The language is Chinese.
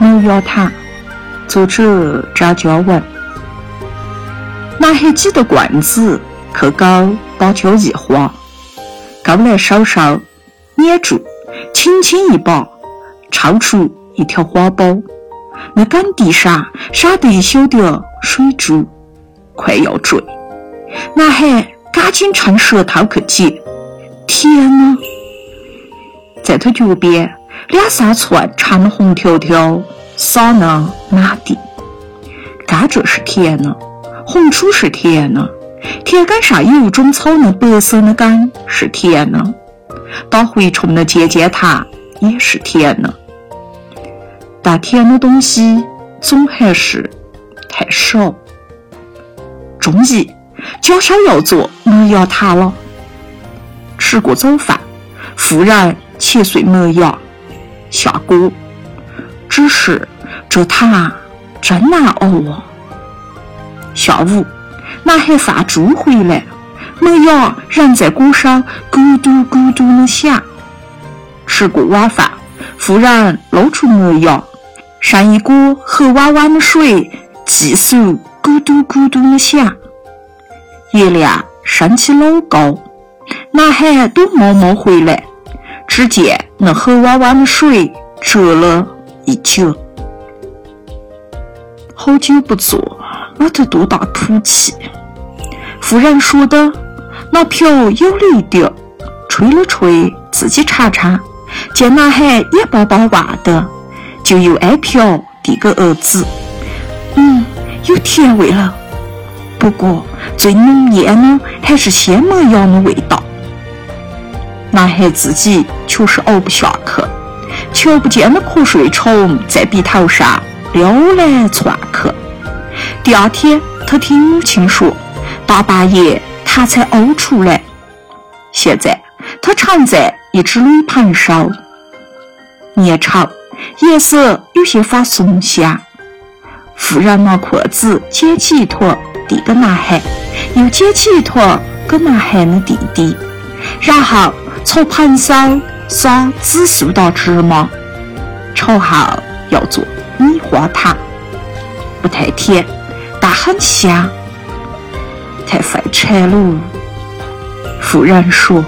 药塔，作者张嘉文。拿黑几的罐子去搞芭蕉叶花，高来稍稍捏住，轻轻一把，抽出一条花苞。那杆地上撒得一小点水珠，快要坠。男孩赶紧趁舌头去接，天哪！在他脚边，两三串长的红条条撒了满地。甘蔗是甜的，红薯是甜的，田埂上有一种草的白色的杆是甜的，打蛔虫的尖尖塔也是甜的。但甜的东西总还是太少。中午，家少要做麦芽糖了。吃过早饭，妇人。切碎麦芽，下锅。只是这糖真难熬啊！下午，男孩放猪回来，麦芽仍在锅上咕嘟咕嘟的响。吃过晚饭，妇人捞出麦芽，上一锅黑汪汪的水，继续咕嘟咕嘟的响。月亮升起老高，男孩等妈妈回来。只见那黑汪汪的水折了一角，好久不做，没得多大土气。妇人说的，那瓢有了一点，吹了吹，自己尝尝。见男孩眼巴巴望的，就又挨瓢递给儿子。嗯，有甜味了，不过最浓艳的还是鲜麦芽的味道。男孩自己就是熬不下去，瞧不见的瞌睡虫在鼻头上撩来窜去。第二天，他听母亲说，大半夜他才呕出来。现在他常在一只铝盘上，粘稠，颜色有些发松香。妇人拿筷子捡起一坨，递给男孩，又捡起一坨给男孩的弟弟，然后。从盘上撒紫苏打芝麻，炒好要做米花糖，不太甜，但很香。太费柴了，妇人说。